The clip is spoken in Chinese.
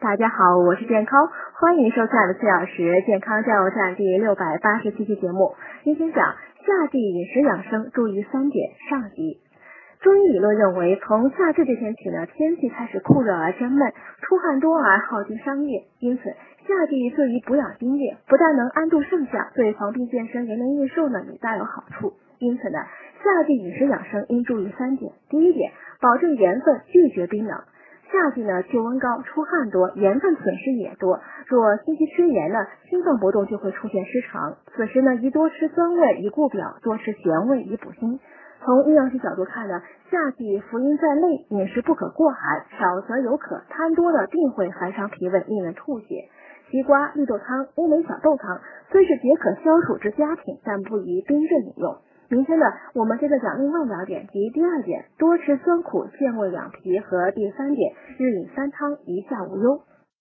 大家好，我是健康，欢迎收看的四小时健康加油站第六百八十七期节目。今天讲夏季饮食养生注意三点上集。中医理论认为，从夏至这天起呢，天气开始酷热而真闷，出汗多而耗尽伤液，因此夏季对于补养津液，不但能安度盛夏，对防病健身、延年益寿呢也大有好处。因此呢，夏季饮食养生应注意三点。第一点，保证盐分，拒绝冰冷。夏季呢，气温高，出汗多，盐分损失也多。若经期吃盐呢，心脏搏动就会出现失常。此时呢，宜多吃酸味以固表，多吃咸味以补心。从阴阳学角度看呢，夏季伏阴在内，饮食不可过寒，少则有渴，贪多了定会寒伤脾胃，令人吐血。西瓜、绿豆汤、乌梅小豆汤虽是解渴消暑之佳品，但不宜冰镇饮用。明天呢，我们接着讲另外两点，即第二点，多吃酸苦健胃养脾和第三点，日饮三汤一下无忧。